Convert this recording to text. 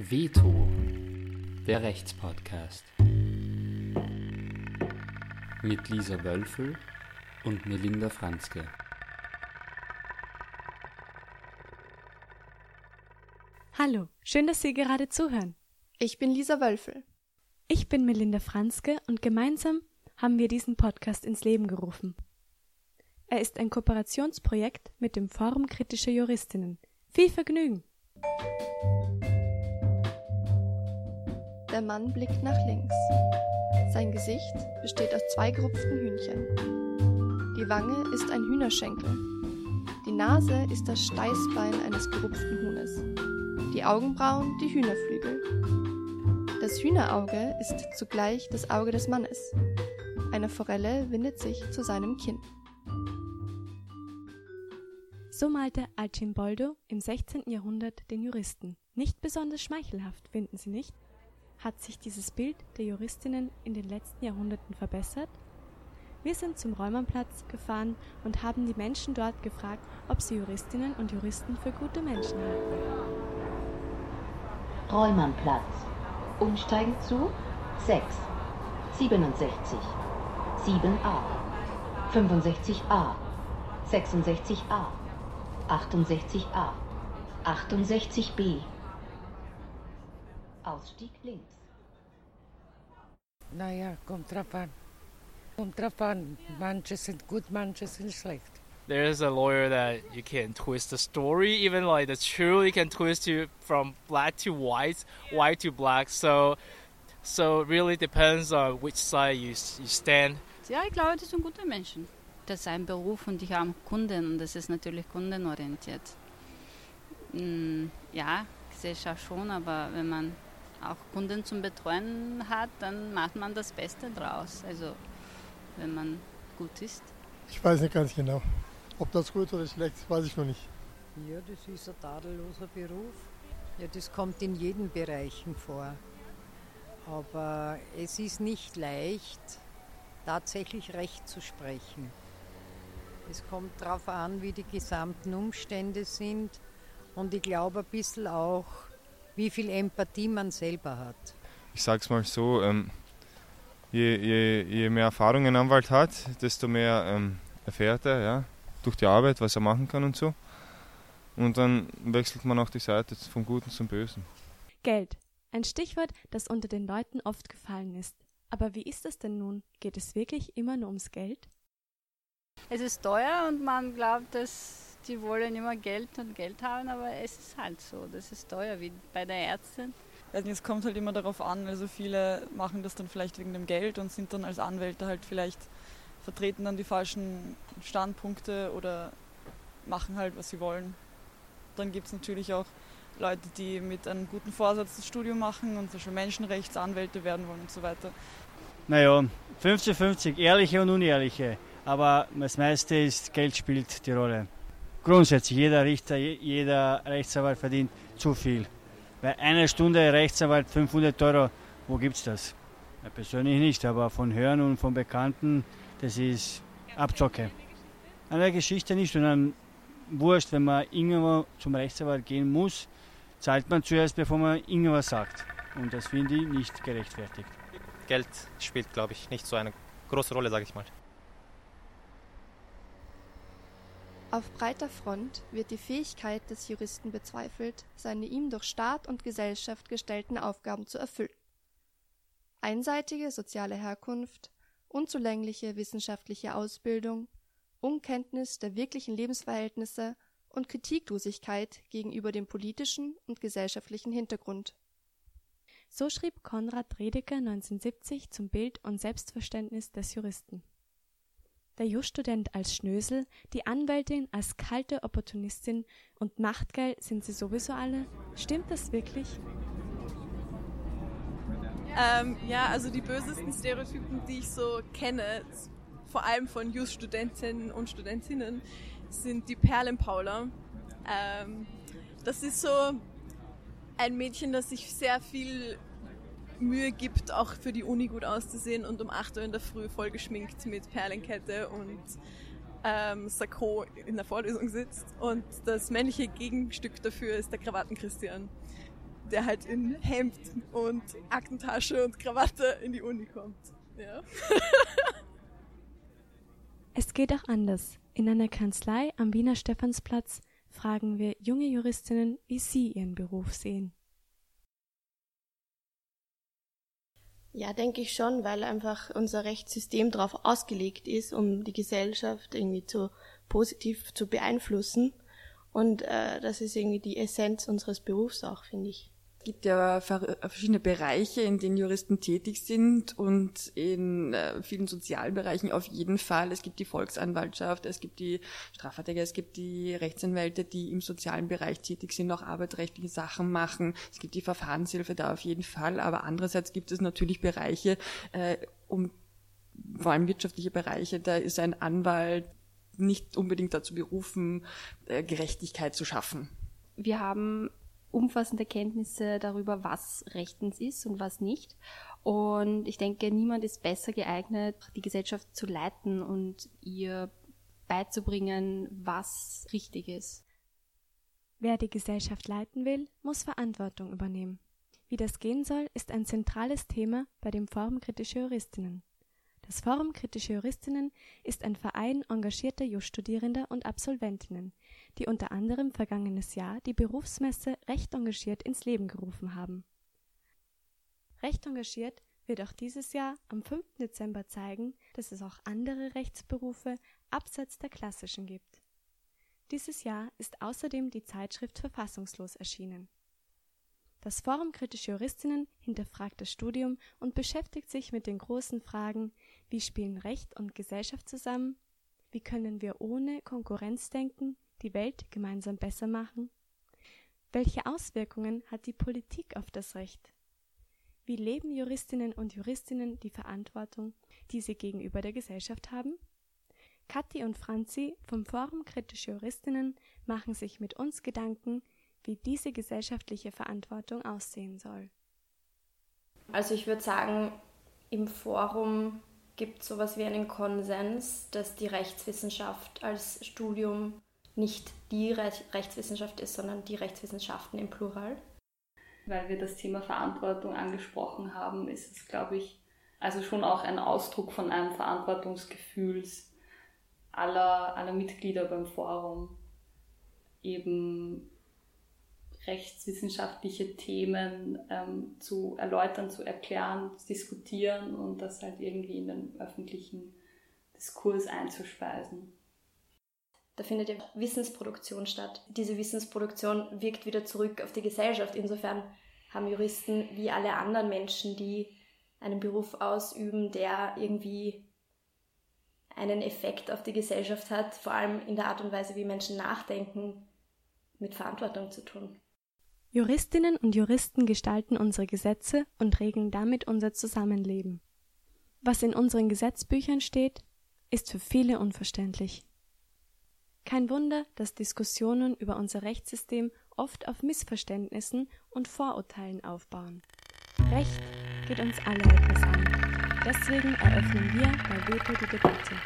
Veto, der Rechtspodcast. Mit Lisa Wölfel und Melinda Franzke. Hallo, schön, dass Sie gerade zuhören. Ich bin Lisa Wölfel. Ich bin Melinda Franzke und gemeinsam haben wir diesen Podcast ins Leben gerufen. Er ist ein Kooperationsprojekt mit dem Forum kritischer Juristinnen. Viel Vergnügen! Der Mann blickt nach links. Sein Gesicht besteht aus zwei gerupften Hühnchen. Die Wange ist ein Hühnerschenkel. Die Nase ist das Steißbein eines gerupften Huhnes. Die Augenbrauen die Hühnerflügel. Das Hühnerauge ist zugleich das Auge des Mannes. Eine Forelle windet sich zu seinem Kinn. So malte Arcimboldo im 16. Jahrhundert den Juristen. Nicht besonders schmeichelhaft, finden Sie nicht? Hat sich dieses Bild der Juristinnen in den letzten Jahrhunderten verbessert? Wir sind zum Räumernplatz gefahren und haben die Menschen dort gefragt, ob sie Juristinnen und Juristen für gute Menschen halten. Räumernplatz. Umsteigen zu 6, 67, 7a, 65a, 66a. 68a, 68b. Ausstieg links. Naja, kommt drauf an. Kommt drauf an. Manche sind gut, manche sind schlecht. There's a lawyer that you can twist the story, even like the truth, you can twist you from black to white, white to black. So, so it really depends on which side you, you stand. Ja, ich glaube, das sind gute Menschen. das ist ein Beruf und ich habe Kunden und das ist natürlich kundenorientiert. Hm, ja, Gesellschaft schon, aber wenn man auch Kunden zum Betreuen hat, dann macht man das Beste draus. Also wenn man gut ist. Ich weiß nicht ganz genau. Ob das gut oder schlecht ist, weiß ich noch nicht. Ja, das ist ein tadelloser Beruf. Ja, das kommt in jeden Bereichen vor. Aber es ist nicht leicht, tatsächlich Recht zu sprechen. Es kommt darauf an, wie die gesamten Umstände sind und ich glaube ein bisschen auch, wie viel Empathie man selber hat. Ich sage es mal so, ähm, je, je, je, mehr Erfahrung ein Anwalt hat, desto mehr ähm, erfährt er ja, durch die Arbeit, was er machen kann und so. Und dann wechselt man auch die Seite vom Guten zum Bösen. Geld. Ein Stichwort, das unter den Leuten oft gefallen ist. Aber wie ist es denn nun? Geht es wirklich immer nur ums Geld? Es ist teuer und man glaubt, dass die wollen immer Geld und Geld haben, aber es ist halt so, das ist teuer, wie bei der Ärztin. Also es kommt halt immer darauf an, also viele machen das dann vielleicht wegen dem Geld und sind dann als Anwälte halt vielleicht vertreten dann die falschen Standpunkte oder machen halt, was sie wollen. Dann gibt es natürlich auch Leute, die mit einem guten Vorsatz das Studium machen und zum Beispiel Menschenrechtsanwälte werden wollen und so weiter. Naja, 50-50, ehrliche und unehrliche. Aber das meiste ist, Geld spielt die Rolle. Grundsätzlich, jeder Richter, jeder Rechtsanwalt verdient zu viel. Bei einer Stunde Rechtsanwalt 500 Euro, wo gibt es das? Ja, persönlich nicht, aber von Hören und von Bekannten, das ist Abzocke. An der Geschichte nicht, sondern wurscht, wenn man irgendwo zum Rechtsanwalt gehen muss, zahlt man zuerst, bevor man irgendwas sagt. Und das finde ich nicht gerechtfertigt. Geld spielt, glaube ich, nicht so eine große Rolle, sage ich mal. Auf breiter Front wird die Fähigkeit des Juristen bezweifelt, seine ihm durch Staat und Gesellschaft gestellten Aufgaben zu erfüllen. Einseitige soziale Herkunft, unzulängliche wissenschaftliche Ausbildung, Unkenntnis der wirklichen Lebensverhältnisse und Kritiklosigkeit gegenüber dem politischen und gesellschaftlichen Hintergrund. So schrieb Konrad Redeker 1970 zum Bild und Selbstverständnis des Juristen der Jus-Student als Schnösel, die Anwältin als kalte Opportunistin und machtgeil sind sie sowieso alle? Stimmt das wirklich? Ähm, ja, also die bösesten Stereotypen, die ich so kenne, vor allem von Jus-Studentinnen und Studentinnen, sind die Perlenpaula. Ähm, das ist so ein Mädchen, das sich sehr viel Mühe gibt, auch für die Uni gut auszusehen und um 8 Uhr in der Früh voll geschminkt mit Perlenkette und ähm, Sakko in der Vorlesung sitzt. Und das männliche Gegenstück dafür ist der Krawatten-Christian, der halt in Hemd und Aktentasche und Krawatte in die Uni kommt. Ja. es geht auch anders. In einer Kanzlei am Wiener Stephansplatz fragen wir junge Juristinnen, wie sie ihren Beruf sehen. Ja, denke ich schon, weil einfach unser Rechtssystem darauf ausgelegt ist, um die Gesellschaft irgendwie zu positiv zu beeinflussen. Und äh, das ist irgendwie die Essenz unseres Berufs auch, finde ich. Es gibt ja verschiedene Bereiche, in denen Juristen tätig sind und in äh, vielen sozialen Bereichen auf jeden Fall. Es gibt die Volksanwaltschaft, es gibt die Strafverteidiger, es gibt die Rechtsanwälte, die im sozialen Bereich tätig sind, auch arbeitsrechtliche Sachen machen. Es gibt die Verfahrenshilfe da auf jeden Fall. Aber andererseits gibt es natürlich Bereiche, äh, um vor allem wirtschaftliche Bereiche, da ist ein Anwalt nicht unbedingt dazu berufen, äh, Gerechtigkeit zu schaffen. Wir haben umfassende Kenntnisse darüber, was rechtens ist und was nicht. Und ich denke, niemand ist besser geeignet, die Gesellschaft zu leiten und ihr beizubringen, was richtig ist. Wer die Gesellschaft leiten will, muss Verantwortung übernehmen. Wie das gehen soll, ist ein zentrales Thema bei dem Forum Kritische Juristinnen. Das Forum Kritische Juristinnen ist ein Verein engagierter Jus-Studierender und Absolventinnen, die unter anderem vergangenes Jahr die Berufsmesse Recht engagiert ins Leben gerufen haben. Recht engagiert wird auch dieses Jahr am 5. Dezember zeigen, dass es auch andere Rechtsberufe abseits der klassischen gibt. Dieses Jahr ist außerdem die Zeitschrift Verfassungslos erschienen. Das Forum Kritische Juristinnen hinterfragt das Studium und beschäftigt sich mit den großen Fragen, wie spielen Recht und Gesellschaft zusammen, wie können wir ohne Konkurrenzdenken die Welt gemeinsam besser machen? Welche Auswirkungen hat die Politik auf das Recht? Wie leben Juristinnen und Juristinnen die Verantwortung, die sie gegenüber der Gesellschaft haben? Kathi und Franzi vom Forum Kritische Juristinnen machen sich mit uns Gedanken, wie diese gesellschaftliche Verantwortung aussehen soll. Also ich würde sagen, im Forum gibt es sowas wie einen Konsens, dass die Rechtswissenschaft als Studium nicht die Rechtswissenschaft ist, sondern die Rechtswissenschaften im Plural. Weil wir das Thema Verantwortung angesprochen haben, ist es, glaube ich, also schon auch ein Ausdruck von einem Verantwortungsgefühls aller, aller Mitglieder beim Forum, eben rechtswissenschaftliche Themen ähm, zu erläutern, zu erklären, zu diskutieren und das halt irgendwie in den öffentlichen Diskurs einzuspeisen. Da findet ja Wissensproduktion statt. Diese Wissensproduktion wirkt wieder zurück auf die Gesellschaft. Insofern haben Juristen wie alle anderen Menschen, die einen Beruf ausüben, der irgendwie einen Effekt auf die Gesellschaft hat, vor allem in der Art und Weise, wie Menschen nachdenken, mit Verantwortung zu tun. Juristinnen und Juristen gestalten unsere Gesetze und regeln damit unser Zusammenleben. Was in unseren Gesetzbüchern steht, ist für viele unverständlich. Kein Wunder, dass Diskussionen über unser Rechtssystem oft auf Missverständnissen und Vorurteilen aufbauen. Recht geht uns alle etwas an. Deswegen eröffnen wir bei Veto die Debatte.